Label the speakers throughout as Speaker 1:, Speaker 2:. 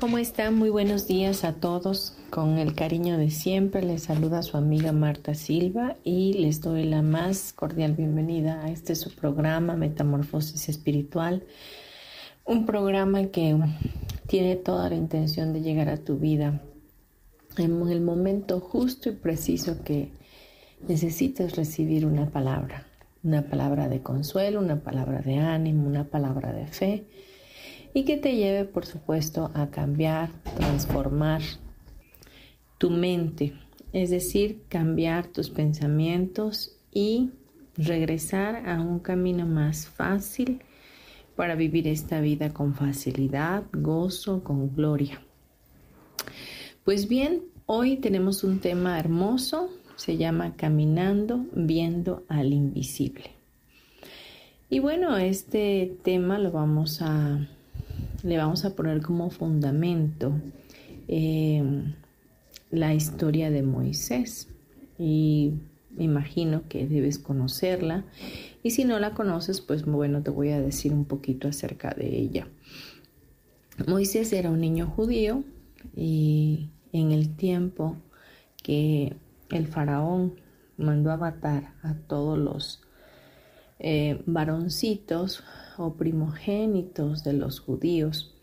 Speaker 1: ¿Cómo están? Muy buenos días a todos. Con el cariño de siempre les saluda su amiga Marta Silva y les doy la más cordial bienvenida a este su programa Metamorfosis Espiritual. Un programa que tiene toda la intención de llegar a tu vida en el momento justo y preciso que necesitas recibir una palabra, una palabra de consuelo, una palabra de ánimo, una palabra de fe y que te lleve, por supuesto, a cambiar, transformar tu mente, es decir, cambiar tus pensamientos y regresar a un camino más fácil para vivir esta vida con facilidad, gozo, con gloria. Pues bien, hoy tenemos un tema hermoso, se llama Caminando viendo al invisible. Y bueno, este tema lo vamos a le vamos a poner como fundamento eh, la historia de Moisés. Y imagino que debes conocerla. Y si no la conoces, pues bueno, te voy a decir un poquito acerca de ella. Moisés era un niño judío y en el tiempo que el faraón mandó a matar a todos los eh, varoncitos o primogénitos de los judíos,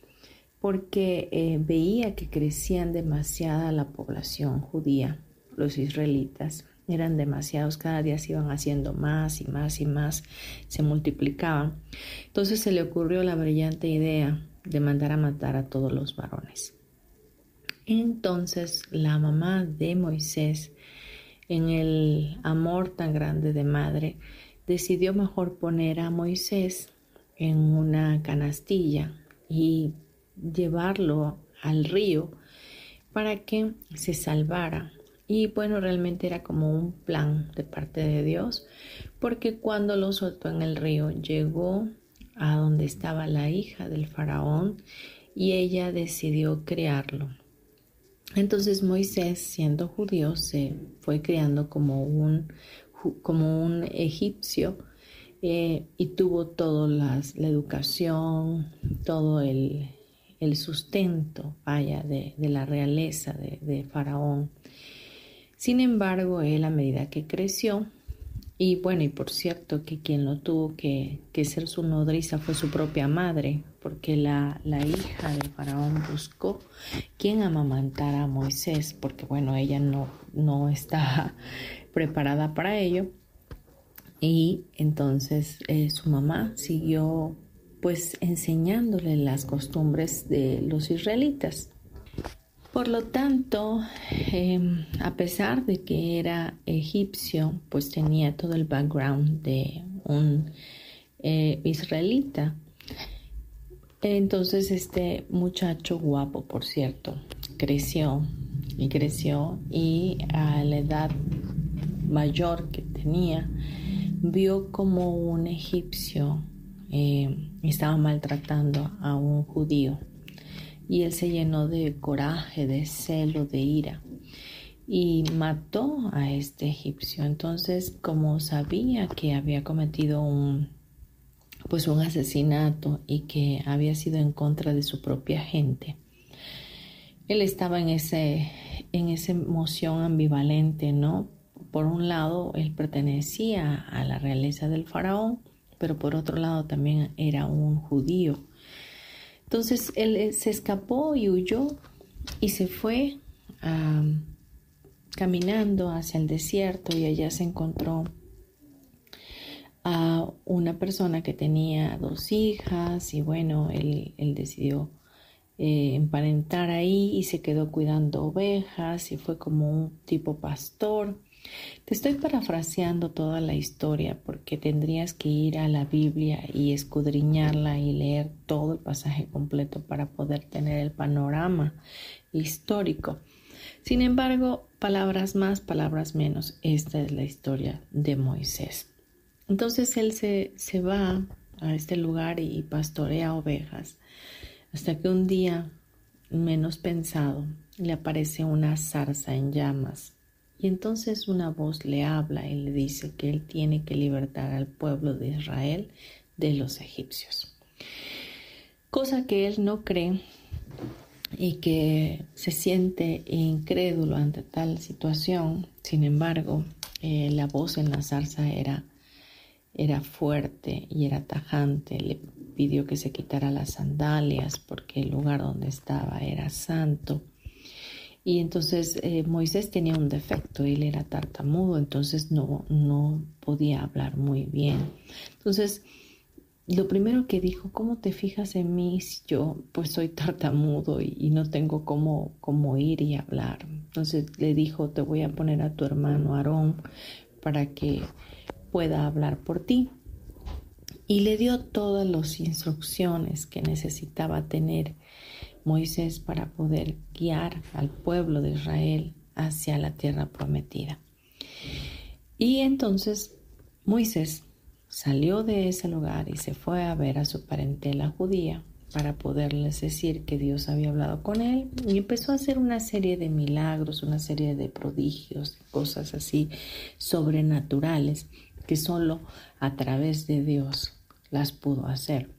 Speaker 1: porque eh, veía que crecían demasiada la población judía, los israelitas. Eran demasiados, cada día se iban haciendo más y más y más, se multiplicaban. Entonces se le ocurrió la brillante idea de mandar a matar a todos los varones. Entonces la mamá de Moisés, en el amor tan grande de madre, decidió mejor poner a Moisés en una canastilla y llevarlo al río para que se salvara. Y bueno, realmente era como un plan de parte de Dios, porque cuando lo soltó en el río llegó a donde estaba la hija del faraón y ella decidió criarlo. Entonces Moisés, siendo judío, se fue criando como un, como un egipcio eh, y tuvo toda la educación, todo el, sustento, vaya, de, la realeza de, Faraón. Sin embargo, él a medida que creció, y bueno, y por cierto que quien lo tuvo que, ser su nodriza fue su propia madre, porque la, hija de Faraón buscó quien amamantara a Moisés, porque bueno, ella no, no estaba preparada para ello. Y entonces eh, su mamá siguió pues enseñándole las costumbres de los israelitas. Por lo tanto, em, a pesar de que era egipcio, pues tenía todo el background de un eh, israelita. Entonces este muchacho guapo, por cierto, creció y creció y a la edad mayor que tenía, vio como un egipcio eh, estaba maltratando a un judío y él se llenó de coraje, de celo, de ira y mató a este egipcio. Entonces, como sabía que había cometido un pues un asesinato y que había sido en contra de su propia gente, él estaba en ese en esa emoción ambivalente, ¿no? Por un lado, él pertenecía a la realeza del faraón, pero por otro lado también era un judío. Entonces él eh, se escapó y huyó y se fue caminando hacia el desierto y allá se encontró a una persona que tenía dos hijas y bueno, él, decidió eh, emparentar ahí y se quedó cuidando ovejas y fue como un tipo pastor. Te estoy parafraseando toda la historia porque tendrías que ir a la Biblia y escudriñarla y leer todo el pasaje completo para poder tener el panorama histórico. Sin embargo, palabras más, palabras menos, esta es la historia de Moisés. Entonces él se, se va a este lugar y pastorea ovejas hasta que un día, menos pensado, le aparece una zarza en llamas y entonces una voz le habla y le dice que él tiene que libertar al pueblo de Israel de los egipcios. Cosa que él no cree y que se siente incrédulo ante tal situación. Sin embargo, eh, la voz en la zarza era era fuerte y era tajante. Le pidió que se quitara las sandalias porque el lugar donde estaba era santo. Y entonces eh, Moisés tenía un defecto, él era tartamudo, entonces no, no podía hablar muy bien. Entonces, lo primero que dijo, ¿cómo te fijas en mí si yo pues soy tartamudo y, no tengo cómo, cómo ir y hablar? Entonces le dijo, te voy a poner a tu hermano Aarón para que pueda hablar por ti. Y le dio todas las instrucciones que necesitaba tener Moisés para poder guiar al pueblo de Israel hacia la tierra prometida. Y entonces Moisés salió de ese lugar y se fue a ver a su parentela judía para poderles decir que Dios había hablado con él y empezó a hacer una serie de milagros, una serie de prodigios, cosas así sobrenaturales que solo a través de Dios las pudo hacer.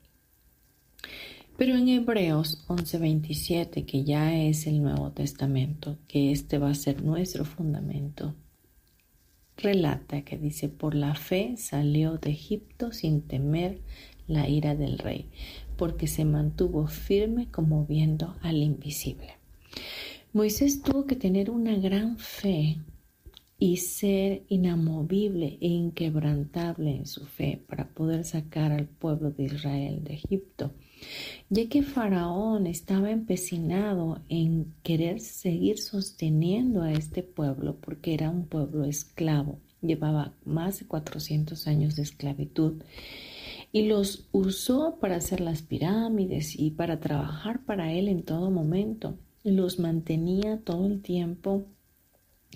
Speaker 1: Pero en Hebreos 11:27, que ya es el Nuevo Testamento, que este va a ser nuestro fundamento, relata que dice, por la fe salió de Egipto sin temer la ira del rey, porque se mantuvo firme como viendo al invisible. Moisés tuvo que tener una gran fe y ser inamovible e inquebrantable en su fe para poder sacar al pueblo de Israel de Egipto, ya que Faraón estaba empecinado en querer seguir sosteniendo a este pueblo porque era un pueblo esclavo, llevaba más de 400 años de esclavitud y los usó para hacer las pirámides y para trabajar para él en todo momento. Los mantenía todo el tiempo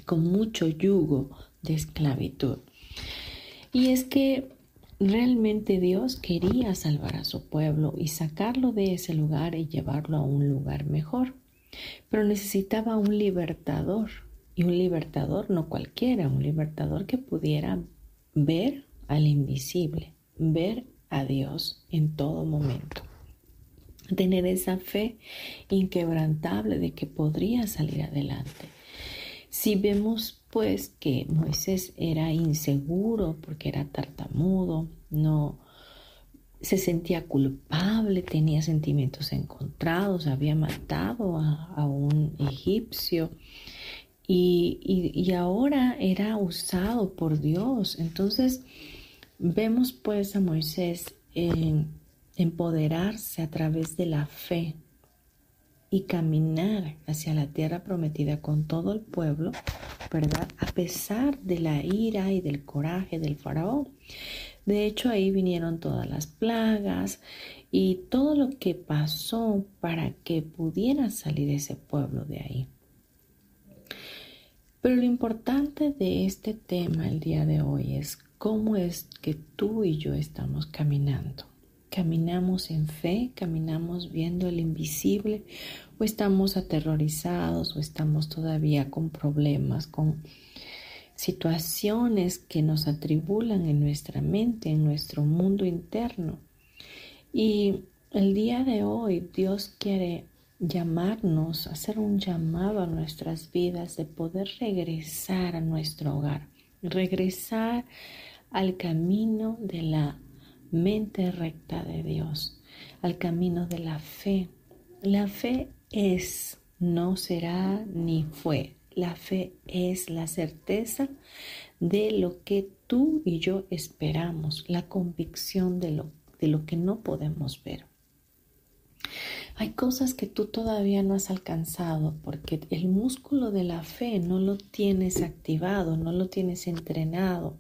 Speaker 1: con mucho yugo de esclavitud. Y es que realmente Dios quería salvar a su pueblo y sacarlo de ese lugar y llevarlo a un lugar mejor. Pero necesitaba un libertador. Y un libertador no cualquiera, un libertador que pudiera ver al invisible, ver a Dios en todo momento. Tener esa fe inquebrantable de que podría salir adelante. Si vemos pues que Moisés era inseguro porque era tartamudo, no se sentía culpable, tenía sentimientos encontrados, había matado a, un egipcio y, y, ahora era usado por Dios. Entonces vemos pues a Moisés empoderarse a través de la fe y caminar hacia la tierra prometida con todo el pueblo, ¿verdad? A pesar de la ira y del coraje del faraón. De hecho, ahí vinieron todas las plagas y todo lo que pasó para que pudiera salir ese pueblo de ahí. Pero lo importante de este tema el día de hoy es cómo es que tú y yo estamos caminando. Caminamos en fe, caminamos viendo el invisible o estamos aterrorizados o estamos todavía con problemas, con situaciones que nos atribulan en nuestra mente, en nuestro mundo interno. Y el día de hoy Dios quiere llamarnos, hacer un llamado a nuestras vidas de poder regresar a nuestro hogar, regresar al camino de la mente recta de Dios, al camino de la fe. La fe es, no será ni fue. La fe es la certeza de lo que tú y yo esperamos, la convicción de lo, de lo que no podemos ver. Hay cosas que tú todavía no has alcanzado porque el músculo de la fe no lo tienes activado, no lo tienes entrenado.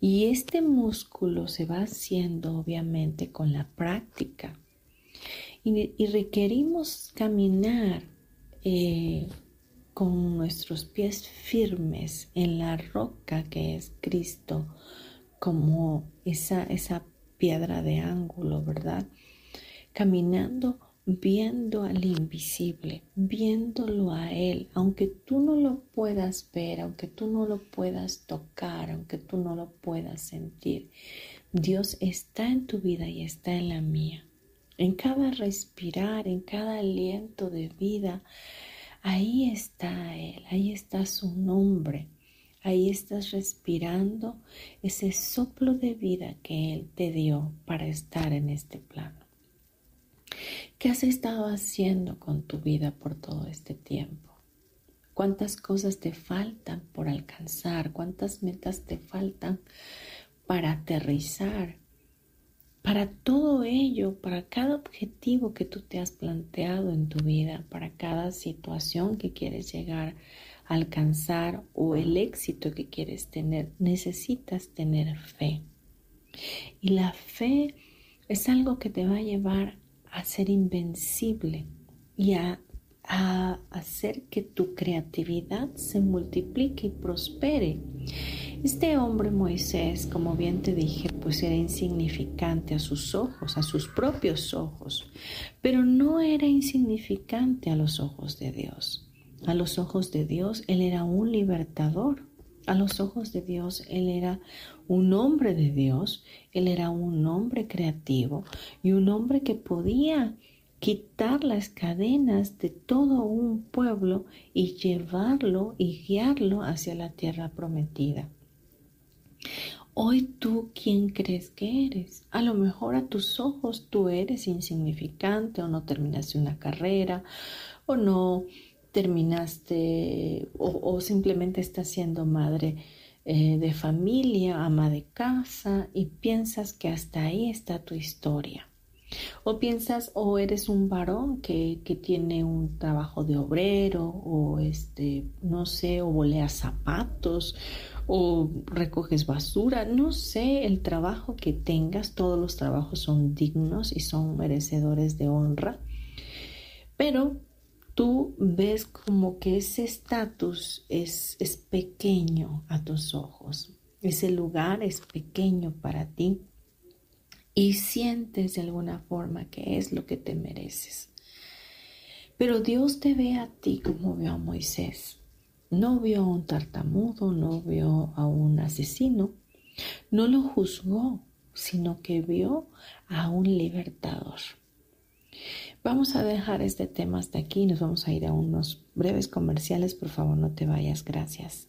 Speaker 1: Y este músculo se va haciendo obviamente con la práctica. Y, requerimos caminar eh, con nuestros pies firmes en la roca que es Cristo, como esa, esa piedra de ángulo, ¿verdad? Caminando viendo al invisible, viéndolo a Él, aunque tú no lo puedas ver, aunque tú no lo puedas tocar, aunque tú no lo puedas sentir, Dios está en tu vida y está en la mía. En cada respirar, en cada aliento de vida, ahí está Él, ahí está su nombre. Ahí estás respirando ese soplo de vida que Él te dio para estar en este plano. ¿Qué has estado haciendo con tu vida por todo este tiempo? ¿Cuántas cosas te faltan por alcanzar? ¿Cuántas metas te faltan para aterrizar? Para todo ello, para cada objetivo que tú te has planteado en tu vida, para cada situación que quieres llegar a alcanzar o el éxito que quieres tener, necesitas tener fe. Y la fe es algo que te va a llevar a ser invencible y a, hacer que tu creatividad se multiplique y prospere. Este hombre Moisés, como bien te dije, pues era insignificante a sus ojos, a sus propios ojos, pero no era insignificante a los ojos de Dios. A los ojos de Dios, Él era un libertador. A los ojos de Dios, Él era un hombre de Dios, Él era un hombre creativo y un hombre que podía quitar las cadenas de todo un pueblo y llevarlo y guiarlo hacia la tierra prometida. Hoy tú, ¿quién crees que eres? A lo mejor a tus ojos tú eres insignificante o no terminaste una carrera o no terminaste o, simplemente estás siendo madre eh, de familia, ama de casa y piensas que hasta ahí está tu historia. O piensas o eres un varón que, que, tiene un trabajo de obrero o este, no sé, o boleas zapatos o recoges basura, no sé, el trabajo que tengas, todos los trabajos son dignos y son merecedores de honra. Pero tú ves como que ese estatus es, es pequeño a tus ojos, ese lugar es pequeño para ti y sientes de alguna forma que es lo que te mereces. Pero Dios te ve a ti como vio a Moisés. No vio a un tartamudo, no vio a un asesino, no lo juzgó, sino que vio a un libertador. Vamos a dejar este tema hasta aquí. Nos vamos a ir a unos breves comerciales. Por favor, no te vayas. Gracias.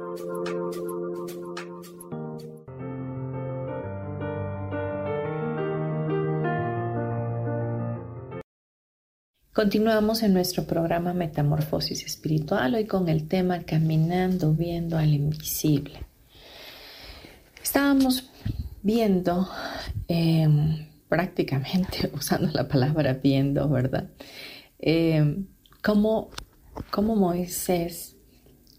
Speaker 1: Continuamos en nuestro programa Metamorfosis Espiritual, hoy con el tema Caminando, viendo al invisible. Estábamos viendo, em, prácticamente usando la palabra viendo, ¿verdad? Em, cómo, Moisés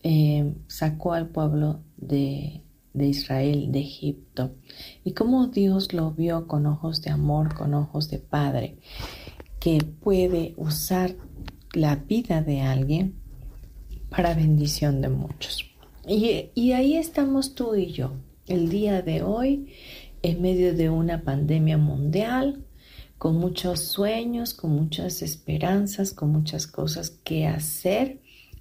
Speaker 1: em, sacó al pueblo de, de Israel, de Egipto, y cómo Dios lo vio con ojos de amor, con ojos de padre que puede usar la vida de alguien para bendición de muchos. Y, ahí estamos tú y yo, el día de hoy, en medio de una pandemia mundial, con muchos sueños, con muchas esperanzas, con muchas cosas que hacer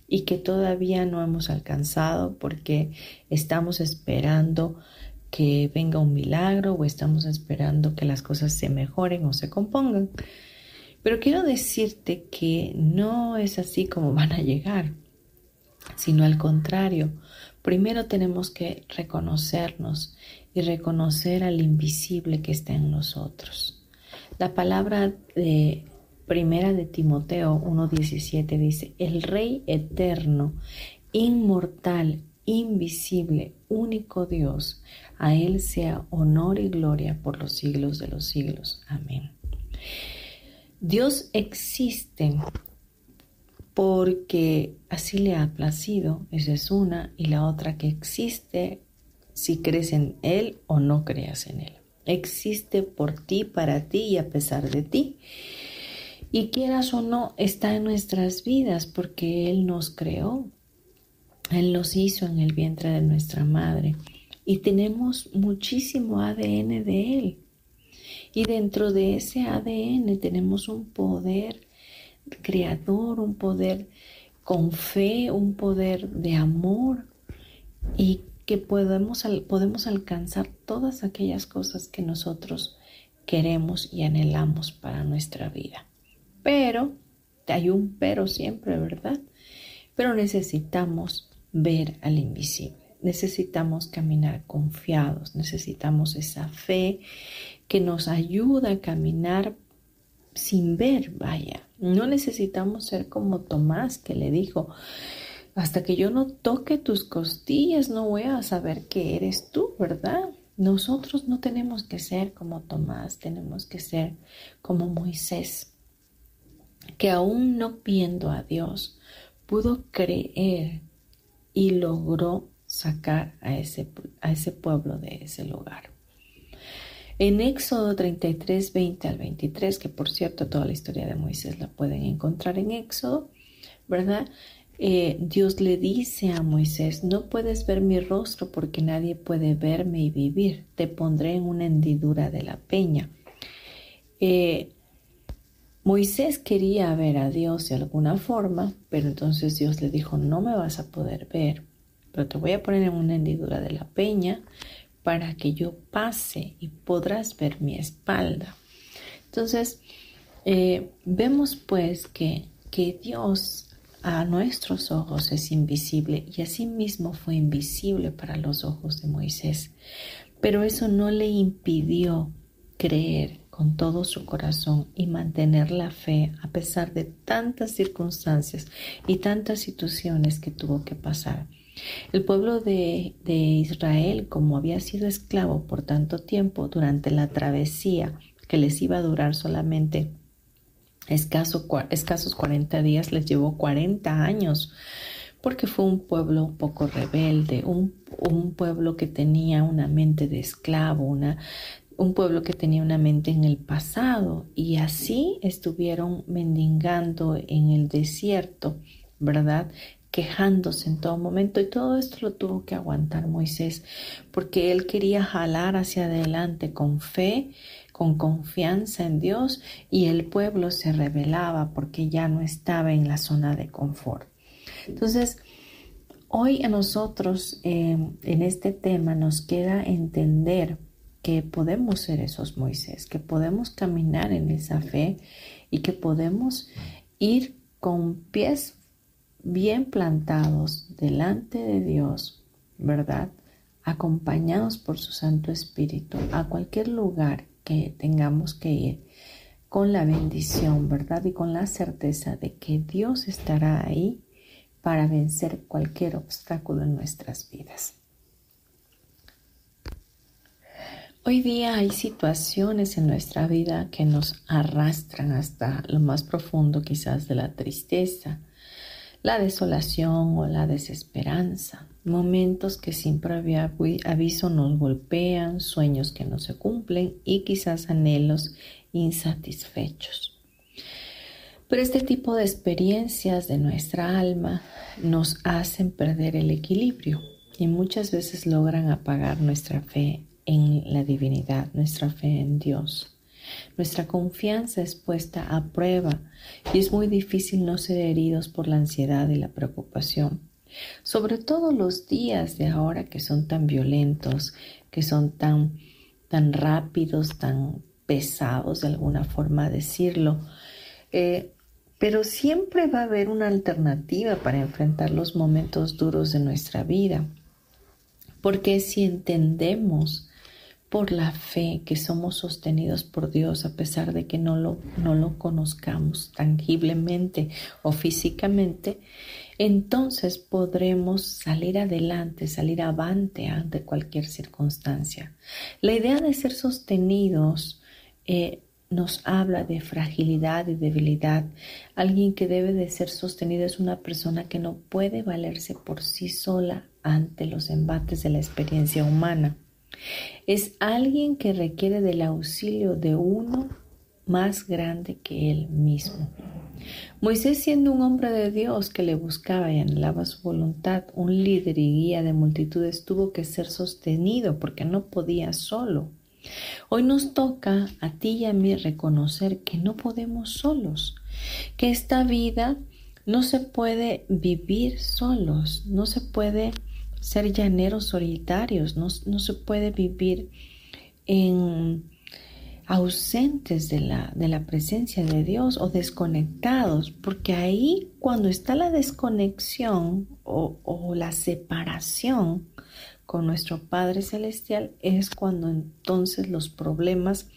Speaker 1: y que todavía no hemos alcanzado porque estamos esperando que venga un milagro o estamos esperando que las cosas se mejoren o se compongan. Pero quiero decirte que no es así como van a llegar, sino al contrario. Primero tenemos que reconocernos y reconocer al invisible que está en nosotros. La palabra de primera de Timoteo 1.17 dice, el Rey eterno, inmortal, invisible, único Dios, a Él sea honor y gloria por los siglos de los siglos. Amén. Dios existe porque así le ha placido, esa es una, y la otra que existe si crees en Él o no creas en Él. Existe por ti, para ti y a pesar de ti. Y quieras o no, está en nuestras vidas porque Él nos creó. Él nos hizo en el vientre de nuestra madre. Y tenemos muchísimo ADN de Él. Y dentro de ese ADN tenemos un poder creador, un poder con fe, un poder de amor y que podemos, podemos alcanzar todas aquellas cosas que nosotros queremos y anhelamos para nuestra vida. Pero, hay un pero siempre, ¿verdad? Pero necesitamos ver al invisible. Necesitamos caminar confiados, necesitamos esa fe que nos ayuda a caminar sin ver, vaya. No necesitamos ser como Tomás que le dijo, hasta que yo no toque tus costillas no voy a saber que eres tú, ¿verdad? Nosotros no tenemos que ser como Tomás, tenemos que ser como Moisés, que aún no viendo a Dios, pudo creer y logró sacar a ese, a ese pueblo de ese lugar. En Éxodo 33, 20 al 23, que por cierto toda la historia de Moisés la pueden encontrar en Éxodo, ¿verdad? Eh, Dios le dice a Moisés, no puedes ver mi rostro porque nadie puede verme y vivir, te pondré en una hendidura de la peña. Eh, Moisés quería ver a Dios de alguna forma, pero entonces Dios le dijo, no me vas a poder ver, pero te voy a poner en una hendidura de la peña para que yo pase y podrás ver mi espalda. Entonces, eh, vemos pues que, que Dios a nuestros ojos es invisible y asimismo fue invisible para los ojos de Moisés. Pero eso no le impidió creer con todo su corazón y mantener la fe a pesar de tantas circunstancias y tantas situaciones que tuvo que pasar. El pueblo de, Israel, como había sido esclavo por tanto tiempo durante la travesía que les iba a durar solamente escasos 40 días, les llevó 40 años porque fue un pueblo poco rebelde, un, pueblo que tenía una mente de esclavo, un pueblo que tenía una mente en el pasado y así estuvieron mendigando en el desierto, ¿verdad? Quejándose en todo momento y todo esto lo tuvo que aguantar Moisés porque él quería jalar hacia adelante con fe, con confianza en Dios y el pueblo se rebelaba porque ya no estaba en la zona de confort. Entonces, hoy a nosotros eh, en este tema nos queda entender que podemos ser esos Moisés, que podemos caminar en esa fe y que podemos ir con pies bien plantados delante de Dios, ¿verdad? Acompañados por su Santo Espíritu a cualquier lugar que tengamos que ir, con la bendición, ¿verdad? Y con la certeza de que Dios estará ahí para vencer cualquier obstáculo en nuestras vidas. Hoy día hay situaciones en nuestra vida que nos arrastran hasta lo más profundo quizás de la tristeza, la desolación o la desesperanza, momentos que sin previo aviso nos golpean, sueños que no se cumplen y quizás anhelos insatisfechos. Pero este tipo de experiencias de nuestra alma nos hacen perder el equilibrio y muchas veces logran apagar nuestra fe en la divinidad, nuestra fe en Dios. Nuestra confianza es puesta a prueba y es muy difícil no ser heridos por la ansiedad y la preocupación. Sobre todo los días de ahora que son tan violentos, que son tan, tan rápidos, tan pesados de alguna forma decirlo. Eh, pero siempre va a haber una alternativa para enfrentar los momentos duros de nuestra vida. Porque si entendemos por la fe que somos sostenidos por Dios a pesar de que no lo, no lo conozcamos tangiblemente o físicamente, entonces podremos salir adelante, salir avante ante cualquier circunstancia. La idea de ser sostenidos eh, nos habla de fragilidad y debilidad. Alguien que debe de ser sostenido es una persona que no puede valerse por sí sola ante los embates de la experiencia humana. Es alguien que requiere del auxilio de uno más grande que él mismo. Moisés siendo un hombre de Dios que le buscaba y anhelaba su voluntad, un líder y guía de multitudes, tuvo que ser sostenido porque no podía solo. Hoy nos toca a ti y a mí reconocer que no podemos solos, que esta vida no se puede vivir solos, no se puede ser llaneros solitarios, no, se puede vivir en ausentes de la, de la presencia de Dios o desconectados, porque ahí cuando está la desconexión o, o la separación con nuestro Padre Celestial es cuando entonces los problemas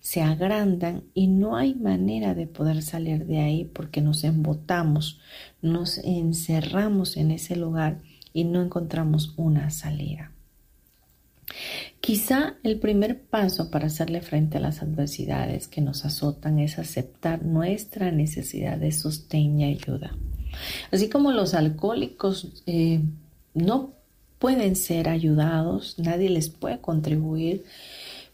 Speaker 1: se agrandan y no hay manera de poder salir de ahí porque nos embotamos, nos encerramos en ese lugar y no encontramos una salida. Quizá el primer paso para hacerle frente a las adversidades que nos azotan es aceptar nuestra necesidad de sostén y ayuda. Así como los alcohólicos eh, no pueden ser ayudados, nadie les puede contribuir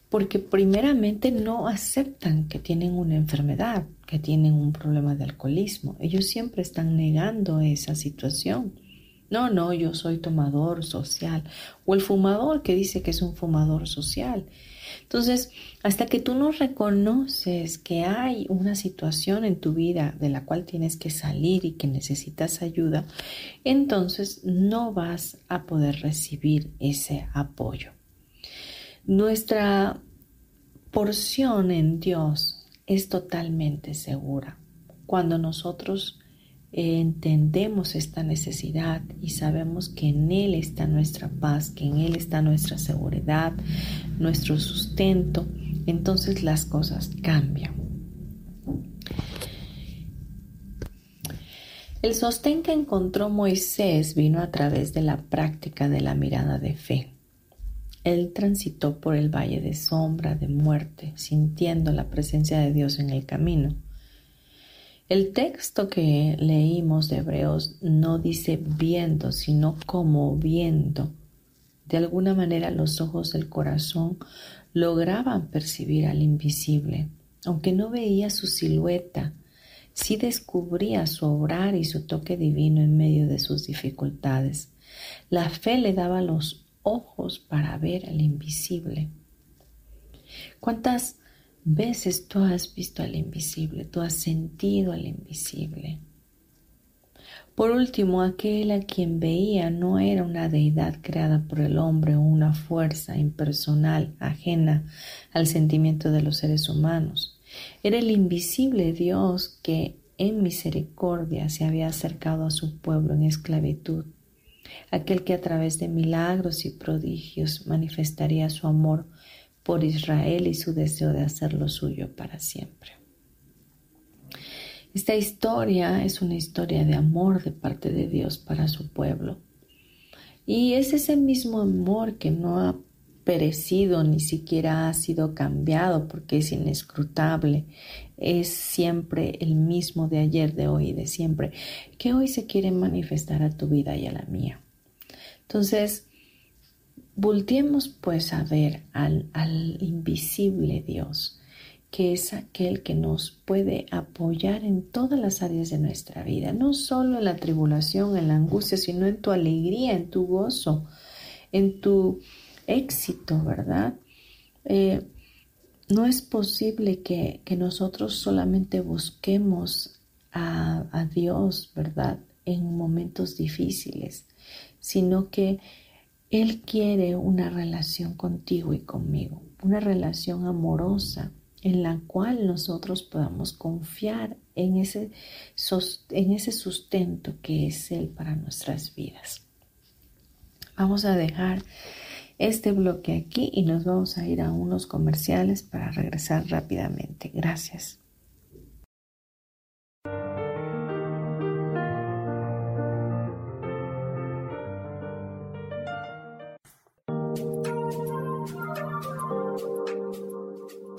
Speaker 1: porque primeramente no aceptan que tienen una enfermedad, que tienen un problema de alcoholismo. Ellos siempre están negando esa situación. No, no, yo soy tomador social. O el fumador que dice que es un fumador social. Entonces, hasta que tú no reconoces que hay una situación en tu vida de la cual tienes que salir y que necesitas ayuda, entonces no vas a poder recibir ese apoyo. Nuestra porción en Dios es totalmente segura. Cuando nosotros entendemos esta necesidad y sabemos que en Él está nuestra paz, que en Él está nuestra seguridad, nuestro sustento, entonces las cosas cambian. El sostén que encontró Moisés vino a través de la práctica de la mirada de fe. Él transitó por el valle de sombra, de muerte, sintiendo la presencia de Dios en el camino. El texto que leímos de Hebreos no dice viendo, sino como viendo. De alguna manera los ojos del corazón lograban percibir al invisible. Aunque no veía su silueta, sí descubría su obrar y su toque divino en medio de sus dificultades. La fe le daba los ojos para ver al invisible. ¿Cuántas veces tú has visto al invisible, tú has sentido al invisible. Por último, aquel a quien veía no era una deidad creada por el hombre o una fuerza impersonal ajena al sentimiento de los seres humanos. Era el invisible Dios que en misericordia se había acercado a su pueblo en esclavitud, aquel que a través de milagros y prodigios manifestaría su amor por Israel y su deseo de hacerlo suyo para siempre. Esta historia es una historia de amor de parte de Dios para su pueblo. Y es ese mismo amor que no ha perecido ni siquiera ha sido cambiado porque es inescrutable, es siempre el mismo de ayer, de hoy y de siempre, que hoy se quiere manifestar a tu vida y a la mía. Entonces, volteemos pues a ver al, invisible Dios, que es aquel que nos puede apoyar en todas las áreas de nuestra vida, no solo en la tribulación, en la angustia, sino en tu alegría, en tu gozo, en tu éxito, ¿verdad? Eh, no es posible que, nosotros solamente busquemos a Dios, ¿verdad? En momentos difíciles, sino que Él quiere una relación contigo y conmigo, una relación amorosa en la cual nosotros podamos confiar en ese, en ese sustento que es Él para nuestras vidas. Vamos a dejar este bloque aquí y nos vamos a ir a unos comerciales para regresar rápidamente. Gracias.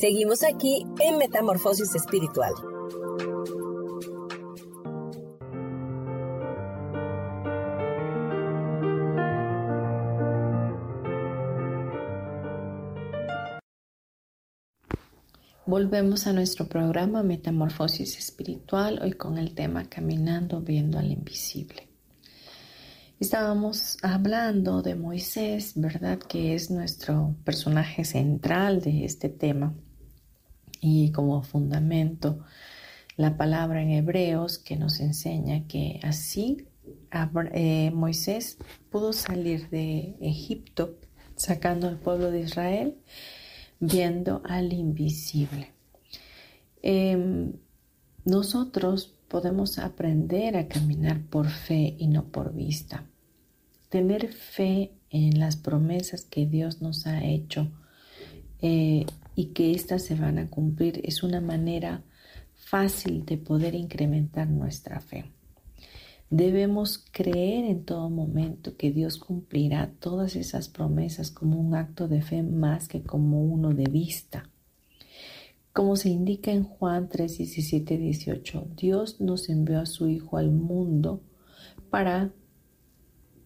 Speaker 2: Seguimos aquí en Metamorfosis Espiritual.
Speaker 1: Volvemos a nuestro programa Metamorfosis Espiritual, hoy con el tema Caminando viendo al invisible. Estábamos hablando de Moisés, ¿verdad? Que es nuestro personaje central de este tema. Y como fundamento, la palabra en hebreos que nos enseña que así eh, Moisés pudo salir de Egipto sacando al pueblo de Israel viendo al invisible. Em, nosotros podemos aprender a caminar por fe y no por vista. Tener fe en las promesas que Dios nos ha hecho eh, y que éstas se van a cumplir es una manera fácil de poder incrementar nuestra fe. Debemos creer en todo momento que Dios cumplirá todas esas promesas como un acto de fe más que como uno de vista. Como se indica en Juan 3, 17, 18, Dios nos envió a su Hijo al mundo para...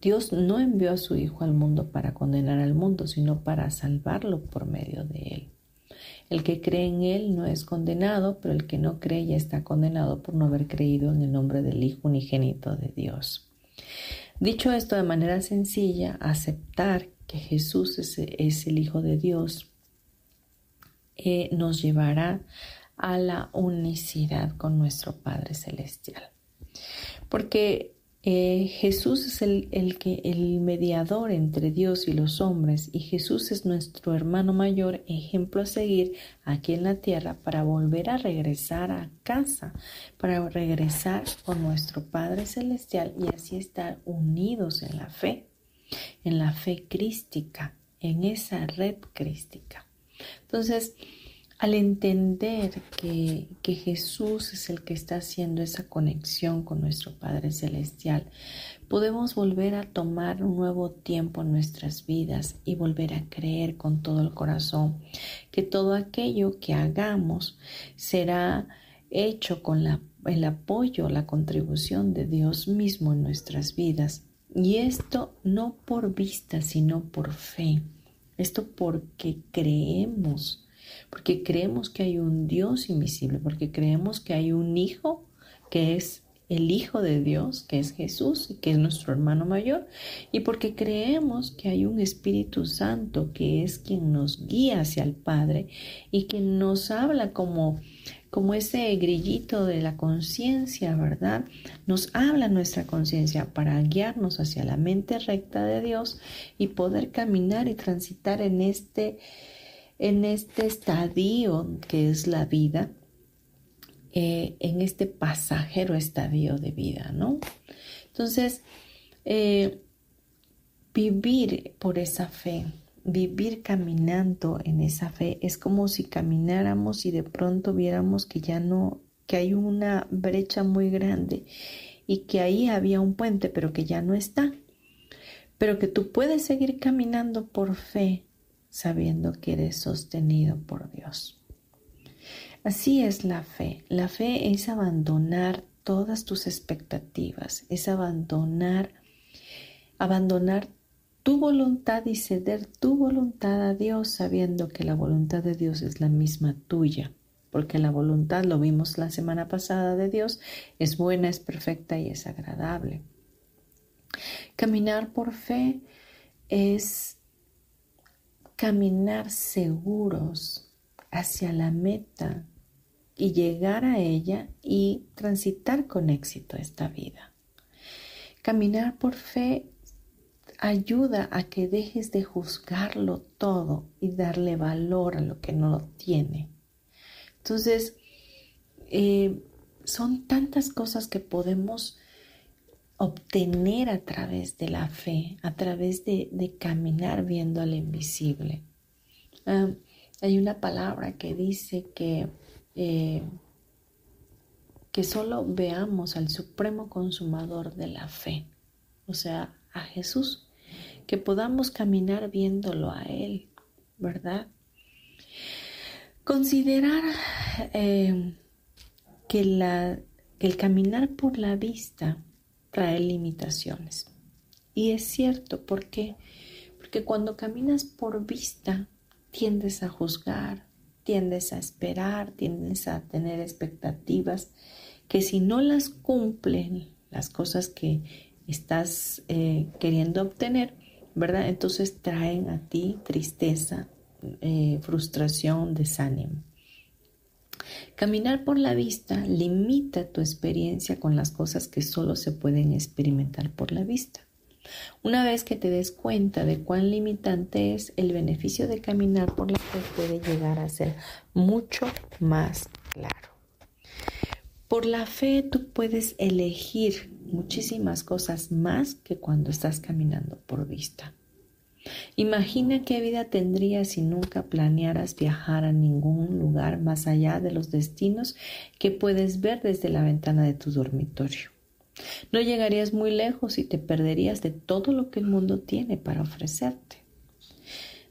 Speaker 1: Dios no envió a su Hijo al mundo para condenar al mundo, sino para salvarlo por medio de él. El que cree en Él no es condenado, pero el que no cree ya está condenado por no haber creído en el nombre del Hijo unigénito de Dios. Dicho esto de manera sencilla, aceptar que Jesús es, el Hijo de Dios eh, nos llevará a la unicidad con nuestro Padre Celestial. Porque eh, Jesús es el, que, el mediador entre Dios y los hombres y Jesús es nuestro hermano mayor, ejemplo a seguir aquí en la tierra para volver a regresar a casa, para regresar con nuestro Padre Celestial y así estar unidos en la fe, en la fe crística, en esa red crística. Entonces, al entender que, Jesús es el que está haciendo esa conexión con nuestro Padre Celestial, podemos volver a tomar un nuevo tiempo en nuestras vidas y volver a creer con todo el corazón que todo aquello que hagamos será hecho con el apoyo, la contribución de Dios mismo en nuestras vidas. Y esto no por vista, sino por fe. Esto porque creemos porque creemos que hay un Dios invisible, porque creemos que hay un Hijo que es el Hijo de Dios, que es Jesús y que es nuestro hermano mayor, y porque creemos que hay un Espíritu Santo que es quien nos guía hacia el Padre y que nos habla como como ese grillito de la conciencia, ¿verdad? Nos habla nuestra conciencia para guiarnos hacia la mente recta de Dios y poder caminar y transitar en este en este estadio que es la vida, eh, en este pasajero estadio de vida, ¿no? Entonces, eh, vivir por esa fe, vivir caminando en esa fe, es como si camináramos y de pronto viéramos que ya no, que hay una brecha muy grande y que ahí había un puente, pero que ya no está. Pero que tú puedes seguir caminando por fe sabiendo que eres sostenido por Dios. Así es la fe. La fe es abandonar todas tus expectativas, es abandonar, abandonar tu voluntad y ceder tu voluntad a Dios sabiendo que la voluntad de Dios es la misma tuya, porque la voluntad, lo vimos la semana pasada de Dios, es buena, es perfecta y es agradable. Caminar por fe es caminar seguros hacia la meta y llegar a ella y transitar con éxito esta vida. Caminar por fe ayuda a que dejes de juzgarlo todo y darle valor a lo que no lo tiene. Entonces, eh, son tantas cosas que podemos obtener a través de la fe, a través de, caminar viendo al invisible. Ah, hay una palabra que dice que, eh, que solo veamos al supremo consumador de la fe, o sea, a Jesús, que podamos caminar viéndolo a Él, ¿verdad? Considerar eh, que, el caminar por la vista trae limitaciones. Y es cierto, ¿por qué? Porque cuando caminas por vista, tiendes a juzgar, tiendes a esperar, tiendes a tener expectativas que si no las cumplen las cosas que estás eh, queriendo obtener, ¿verdad? Entonces traen a ti tristeza, eh, frustración, desánimo. Caminar por la vista limita tu experiencia con las cosas que solo se pueden experimentar por la vista. Una vez que te des cuenta de cuán limitante es, el beneficio de caminar por la fe puede llegar a ser mucho más claro. Por la fe tú puedes elegir muchísimas cosas más que cuando estás caminando por vista. Imagina qué vida tendrías si nunca planearas viajar a ningún lugar más allá de los destinos que puedes ver desde la ventana de tu dormitorio. No llegarías muy lejos y te perderías de todo lo que el mundo tiene para ofrecerte.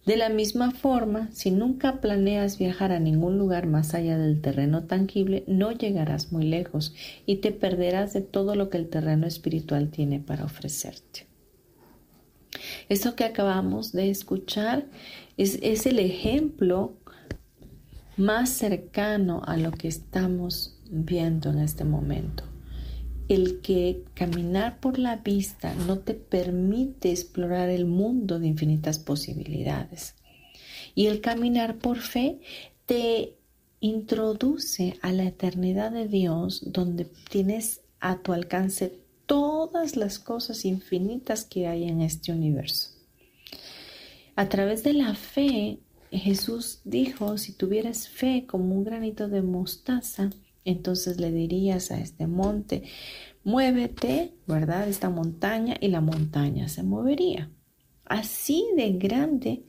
Speaker 1: De la misma forma, si nunca planeas viajar a ningún lugar más allá del terreno tangible, no llegarás muy lejos y te perderás de todo lo que el terreno espiritual tiene para ofrecerte. Esto que acabamos de escuchar es, el ejemplo más cercano a lo que estamos viendo en este momento. El que caminar por la vista no te permite explorar el mundo de infinitas posibilidades. Y el caminar por fe te introduce a la eternidad de Dios donde tienes a tu alcance todas las cosas infinitas que hay en este universo. A través de la fe, Jesús dijo, si tuvieras fe como un granito de mostaza, entonces le dirías a este monte, muévete, ¿verdad? Esta montaña y la montaña se movería. Así de grande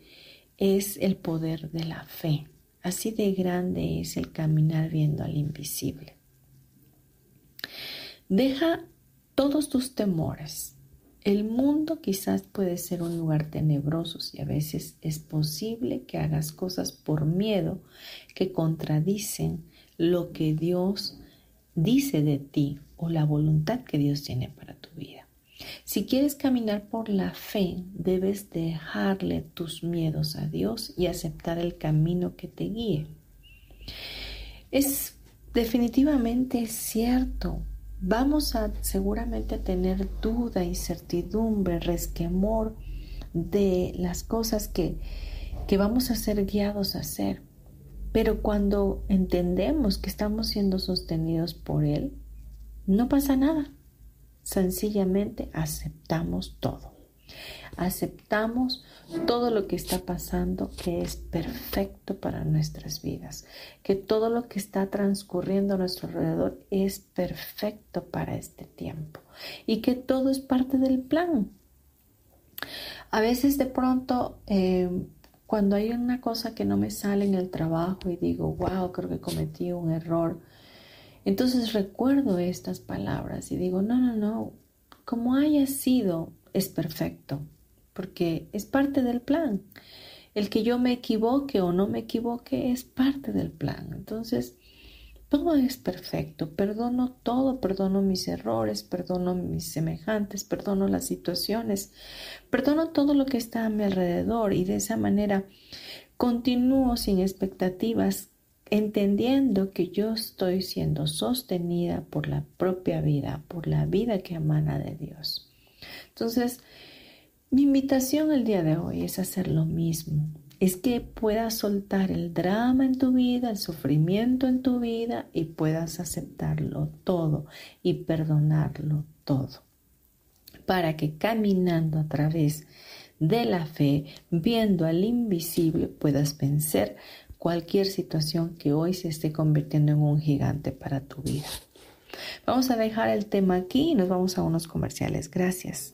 Speaker 1: es el poder de la fe. Así de grande es el caminar viendo al invisible. Deja todos tus temores. El mundo quizás puede ser un lugar tenebroso y a veces es posible que hagas cosas por miedo que contradicen lo que Dios dice de ti o la voluntad que Dios tiene para tu vida. Si quieres caminar por la fe, debes dejarle tus miedos a Dios y aceptar el camino que te guíe. Es definitivamente cierto. Vamos a seguramente tener duda, incertidumbre, resquemor de las cosas que, que vamos a ser guiados a hacer. Pero cuando entendemos que estamos siendo sostenidos por Él, no pasa nada. Sencillamente aceptamos todo. Aceptamos todo lo que está pasando que es perfecto para nuestras vidas, que todo lo que está transcurriendo a nuestro alrededor es perfecto para este tiempo y que todo es parte del plan. A veces de pronto, eh, cuando hay una cosa que no me sale en el trabajo y digo, wow, creo que cometí un error, entonces recuerdo estas palabras y digo, no, no, no, como haya sido, es perfecto, porque es parte del plan. El que yo me equivoque o no me equivoque es parte del plan. Entonces, todo es perfecto. Perdono todo, perdono mis errores, perdono mis semejantes, perdono las situaciones, perdono todo lo que está a mi alrededor y de esa manera continúo sin expectativas entendiendo que yo estoy siendo sostenida por la propia vida, por la vida que emana de Dios. Entonces, mi invitación el día de hoy es hacer lo mismo, es que puedas soltar el drama en tu vida, el sufrimiento en tu vida y puedas aceptarlo todo y perdonarlo todo, para que caminando a través de la fe, viendo al invisible, puedas vencer cualquier situación que hoy se esté convirtiendo en un gigante para tu vida. Vamos a dejar el tema aquí y nos vamos a unos comerciales. Gracias.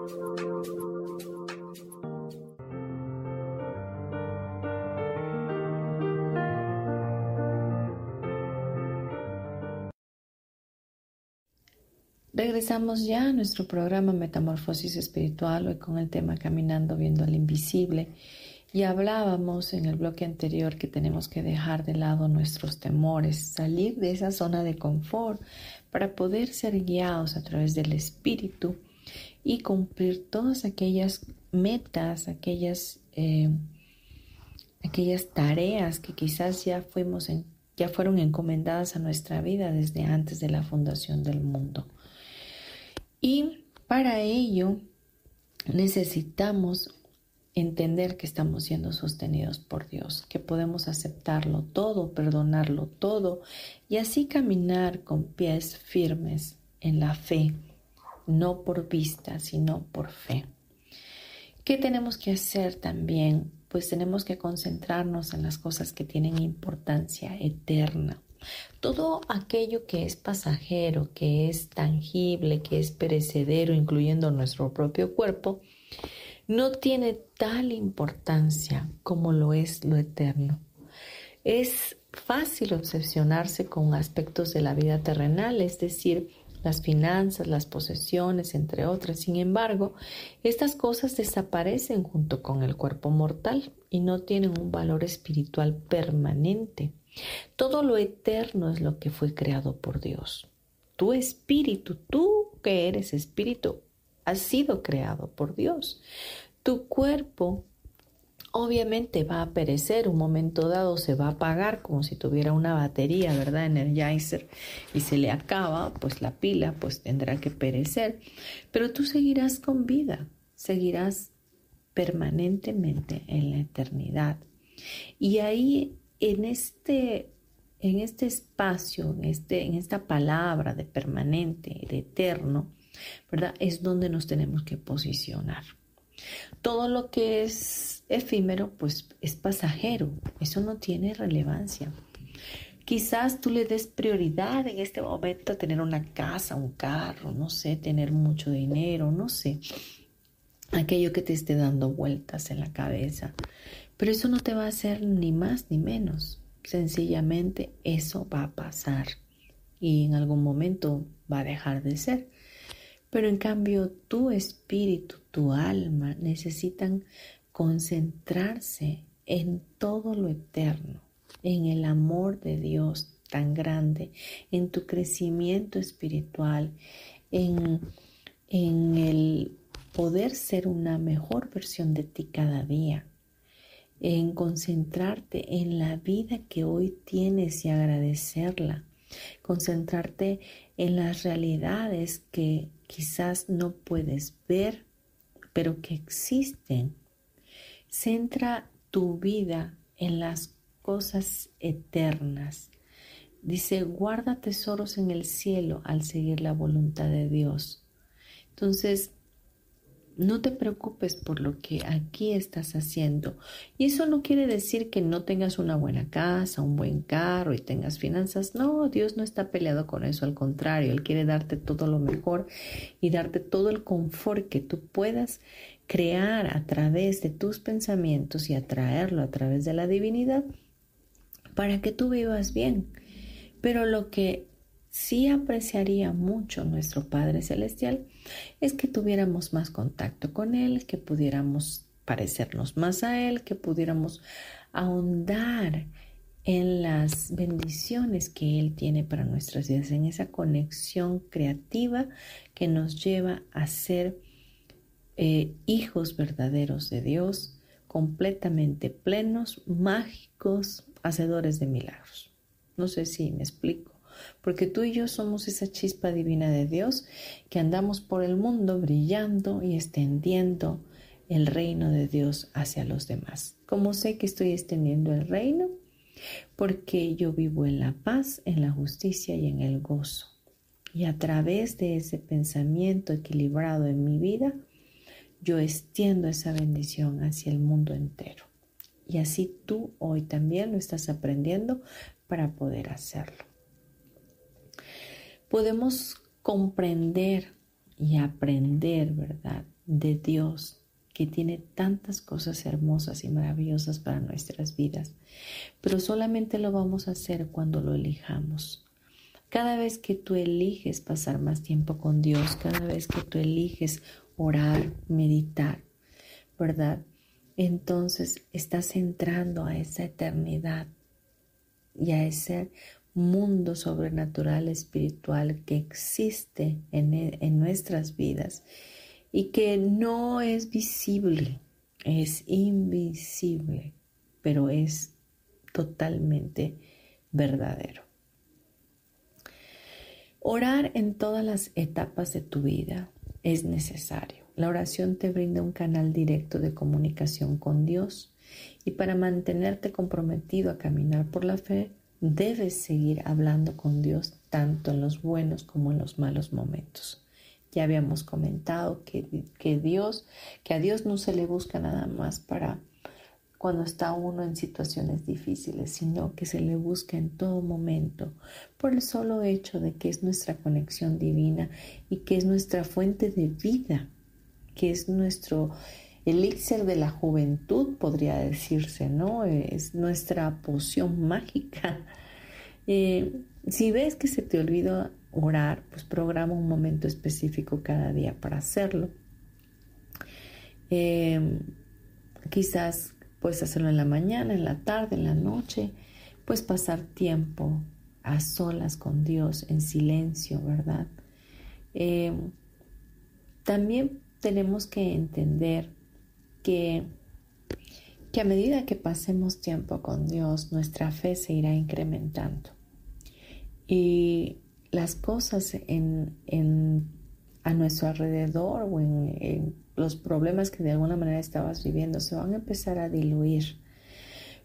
Speaker 1: Regresamos ya nuestro programa Metamorfosis Espiritual, hoy con el tema Caminando viendo al invisible. Y hablábamos en el bloque anterior que tenemos que dejar de lado nuestros temores, salir de esa zona de confort para poder ser guiados a través del Espíritu y cumplir todas aquellas metas, aquellas, eh, aquellas tareas que quizás ya, fuimos ya fueron encomendadas a nuestra vida desde antes de la fundación del mundo. Y para ello necesitamos entender que estamos siendo sostenidos por Dios, que podemos aceptarlo todo, perdonarlo todo y así caminar con pies firmes en la fe, no por vista, sino por fe. ¿Qué tenemos que hacer también? Pues tenemos que concentrarnos en las cosas que tienen importancia eterna. Todo aquello que es pasajero, que es tangible, que es perecedero, incluyendo nuestro propio cuerpo, no tiene tal importancia como lo es lo eterno. Es fácil obsesionarse con aspectos de la vida terrenal, es decir, las finanzas, las posesiones, entre otras. Sin embargo, estas cosas desaparecen junto con el cuerpo mortal y no tienen un valor espiritual permanente. Todo lo eterno es lo que fue creado por Dios. Tu espíritu, tú que eres espíritu, has sido creado por Dios. Tu cuerpo obviamente va a perecer, un momento dado se va a apagar como si tuviera una batería, ¿verdad? Energizer y se le acaba, pues la pila pues tendrá que perecer, pero tú seguirás con vida, seguirás permanentemente en la eternidad. Y ahí en este, en este espacio, en, este, en esta palabra de permanente, de eterno, ¿verdad? Es donde nos tenemos que posicionar. Todo lo que es efímero, pues es pasajero, eso no tiene relevancia. Quizás tú le des prioridad en este momento a tener una casa, un carro, no sé, tener mucho dinero, no sé, aquello que te esté dando vueltas en la cabeza. Pero eso no te va a hacer ni más ni menos. Sencillamente eso va a pasar y en algún momento va a dejar de ser. Pero en cambio tu espíritu, tu alma necesitan concentrarse en todo lo eterno, en el amor de Dios tan grande, en tu crecimiento espiritual, en, en el poder ser una mejor versión de ti cada día en concentrarte en la vida que hoy tienes y agradecerla, concentrarte en las realidades que quizás no puedes ver, pero que existen. Centra tu vida en las cosas eternas. Dice, guarda tesoros en el cielo al seguir la voluntad de Dios. Entonces, no te preocupes por lo que aquí estás haciendo. Y eso no quiere decir que no tengas una buena casa, un buen carro y tengas finanzas. No, Dios no está peleado con eso. Al contrario, Él quiere darte todo lo mejor y darte todo el confort que tú puedas crear a través de tus pensamientos y atraerlo a través de la divinidad para que tú vivas bien. Pero lo que sí apreciaría mucho nuestro Padre Celestial es que tuviéramos más contacto con Él, que pudiéramos parecernos más a Él, que pudiéramos ahondar en las bendiciones que Él tiene para nuestras vidas, en esa conexión creativa que nos lleva a ser eh, hijos verdaderos de Dios, completamente plenos, mágicos, hacedores de milagros. No sé si me explico porque tú y yo somos esa chispa divina de Dios que andamos por el mundo brillando y extendiendo el reino de Dios hacia los demás. ¿Cómo sé que estoy extendiendo el reino? Porque yo vivo en la paz, en la justicia y en el gozo. Y a través de ese pensamiento equilibrado en mi vida, yo extiendo esa bendición hacia el mundo entero. Y así tú hoy también lo estás aprendiendo para poder hacerlo podemos comprender y aprender, ¿verdad?, de Dios que tiene tantas cosas hermosas y maravillosas para nuestras vidas, pero solamente lo vamos a hacer cuando lo elijamos. Cada vez que tú eliges pasar más tiempo con Dios, cada vez que tú eliges orar, meditar, ¿verdad? Entonces estás entrando a esa eternidad y a ese mundo sobrenatural espiritual que existe en, e, en nuestras vidas y que no es visible, es invisible, pero es totalmente verdadero. Orar en todas las etapas de tu vida es necesario. La oración te brinda un canal directo de comunicación con Dios y para mantenerte comprometido a caminar por la fe, debes seguir hablando con Dios tanto en los buenos como en los malos momentos. Ya habíamos comentado que, Dios, que a Dios no se le busca nada más para cuando está uno en situaciones difíciles, sino que se le busca en todo momento por el solo hecho de que es nuestra conexión divina y que es nuestra fuente de vida, que es nuestro elixir de la juventud, podría decirse, ¿no? Es nuestra poción mágica. Eh, si ves que se te olvida orar, pues programa un momento específico cada día para hacerlo. Em, quizás puedes hacerlo en la mañana, en la tarde, en la noche, pues pasar tiempo a solas con Dios, en silencio, ¿verdad? Em, también tenemos que entender que, que a medida que pasemos tiempo con Dios, nuestra fe se irá incrementando. Y las cosas en, a nuestro alrededor o en, los problemas que de alguna manera estabas viviendo se van a empezar a diluir.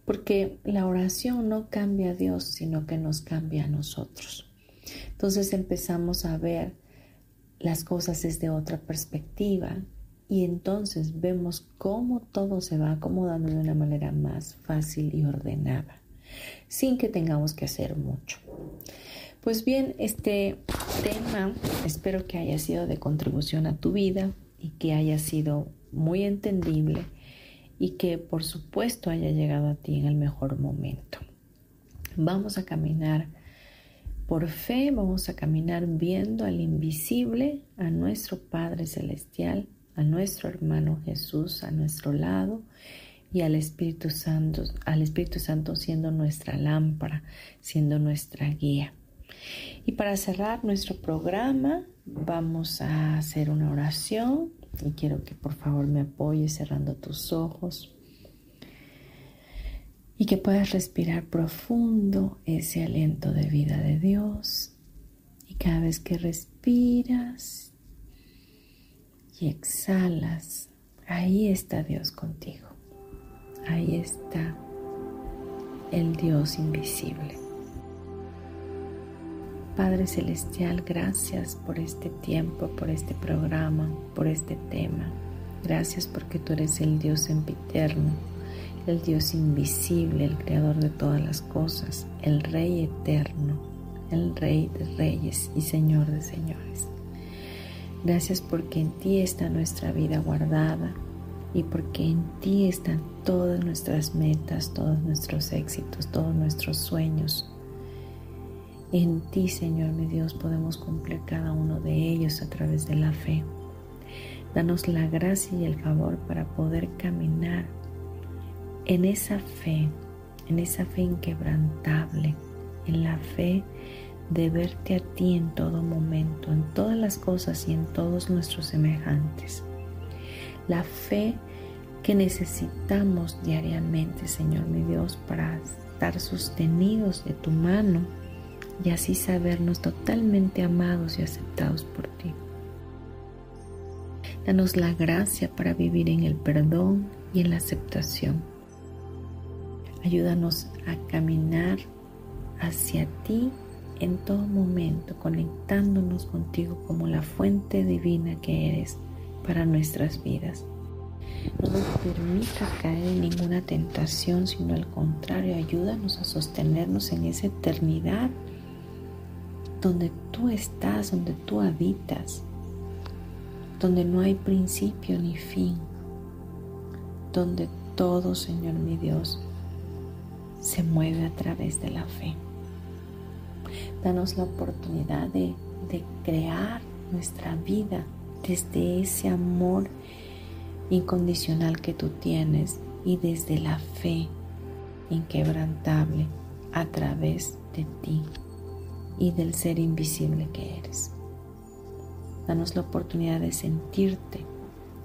Speaker 1: Porque la oración no cambia a Dios, sino que nos cambia a nosotros. Entonces empezamos a ver las cosas desde otra perspectiva y entonces vemos cómo todo se va acomodando de una manera más fácil y ordenada, sin que tengamos que hacer mucho. Pues bien, este tema espero que haya sido de contribución a tu vida y que haya sido muy entendible y que por supuesto haya llegado a ti en el mejor momento. Vamos a caminar por fe, vamos a caminar viendo al invisible, a nuestro Padre Celestial, a nuestro hermano Jesús a nuestro lado y al Espíritu Santo, al Espíritu Santo siendo nuestra lámpara, siendo nuestra guía. Y para cerrar nuestro programa, vamos a hacer una oración y quiero que por favor me apoyes cerrando tus ojos y que puedas respirar profundo ese aliento de vida de Dios. Y cada vez que respiras y exhalas, ahí está Dios contigo. Ahí está el Dios invisible. Padre Celestial, gracias por este tiempo, por este programa, por este tema. Gracias porque tú eres el Dios sempiterno, el Dios invisible, el creador de todas las cosas, el Rey eterno, el Rey de reyes y Señor de señores. Gracias porque en ti está nuestra vida guardada y porque en ti están todas nuestras metas, todos nuestros éxitos, todos nuestros sueños en ti, Señor mi Dios, podemos cumplir cada uno de ellos a través de la fe. Danos la gracia y el favor para poder caminar en esa fe, en esa fe inquebrantable, en la fe de verte a ti en todo momento, en todas las cosas y en todos nuestros semejantes. La fe que necesitamos diariamente, Señor mi Dios, para estar sostenidos de tu mano y así sabernos totalmente amados y aceptados por ti. Danos la gracia para vivir en el perdón y en la aceptación. Ayúdanos a caminar hacia ti en todo momento, conectándonos contigo como la fuente divina que eres para nuestras vidas. No nos permita caer en ninguna tentación, sino al contrario, ayúdanos a sostenernos en esa eternidad donde tú estás, donde tú habitas, donde no hay principio ni fin, donde todo, Señor mi Dios, se mueve a través de la fe. Danos la oportunidad de, de crear nuestra vida desde ese amor incondicional que tú tienes y desde la fe inquebrantable a través de ti y del ser invisible que eres. Danos la oportunidad de sentirte,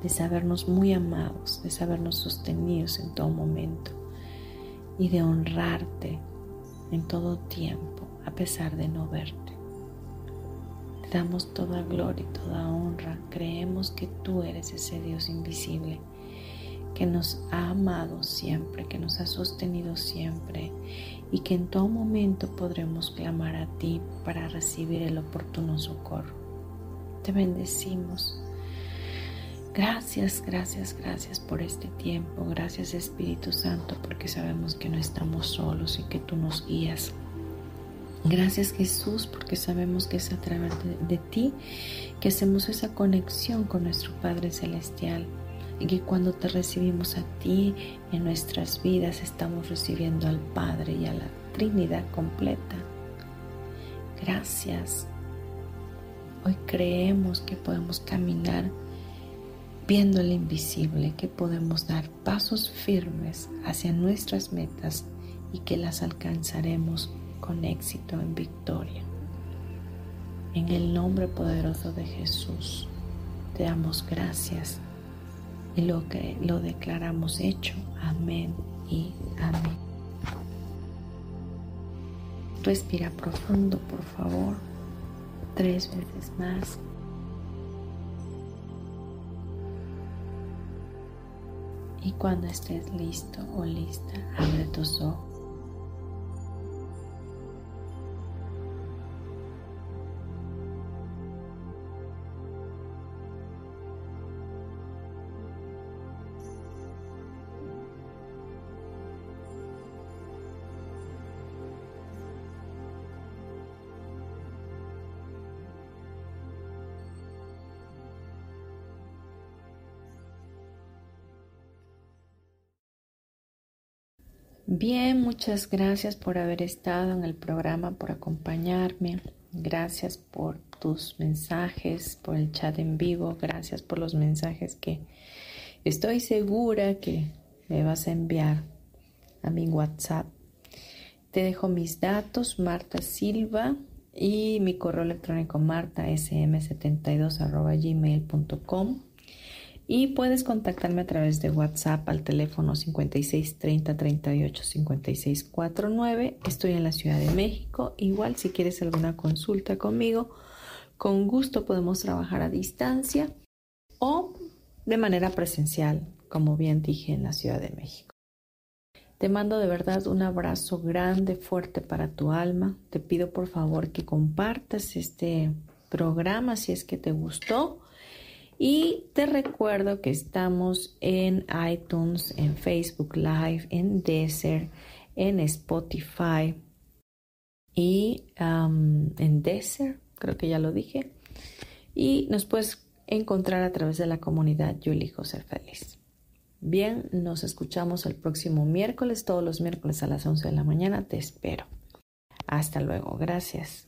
Speaker 1: de sabernos muy amados, de sabernos sostenidos en todo momento y de honrarte en todo tiempo a pesar de no verte. Te damos toda gloria y toda honra. Creemos que tú eres ese Dios invisible que nos ha amado siempre, que nos ha sostenido siempre y que en todo momento podremos clamar a ti para recibir el oportuno socorro. Te bendecimos. Gracias, gracias, gracias por este tiempo. Gracias Espíritu Santo porque sabemos que no estamos solos y que tú nos guías. Gracias Jesús porque sabemos que es a través de, ti que hacemos esa conexión con nuestro Padre Celestial y que cuando te recibimos a ti en nuestras vidas estamos recibiendo al Padre y a la Trinidad completa. Gracias. Hoy creemos que podemos caminar viendo el invisible, que podemos dar pasos firmes hacia nuestras metas y que las alcanzaremos con éxito en victoria. En el nombre poderoso de Jesús, te damos gracias y lo que lo declaramos hecho. Amén y amén. Respira profundo, por favor, tres veces más. Y cuando estés listo o lista, abre tus ojos. Bien, muchas gracias por haber estado en el programa, por acompañarme. Gracias por tus mensajes, por el chat en vivo. Gracias por los mensajes que estoy segura que me vas a enviar a mi WhatsApp. Te dejo mis datos, Marta Silva, y mi correo electrónico martasm72.gmail.com y puedes contactarme a través de WhatsApp al teléfono 56 30 38 56 49. Estoy en la Ciudad de México. Igual si quieres alguna consulta conmigo, con gusto podemos trabajar a distancia o de manera presencial, como bien dije, en la Ciudad de México. Te mando de verdad un abrazo grande, fuerte para tu alma. Te pido por favor que compartas este programa si es que te gustó y te recuerdo que estamos en iTunes, en Facebook Live, en Deezer, en Spotify y en Deezer, creo que ya lo dije. Y nos puedes encontrar a través de la comunidad Yo elijo ser feliz. Bien, nos escuchamos el próximo miércoles, todos los miércoles a las 11 de la mañana. Te espero. Hasta luego. Gracias.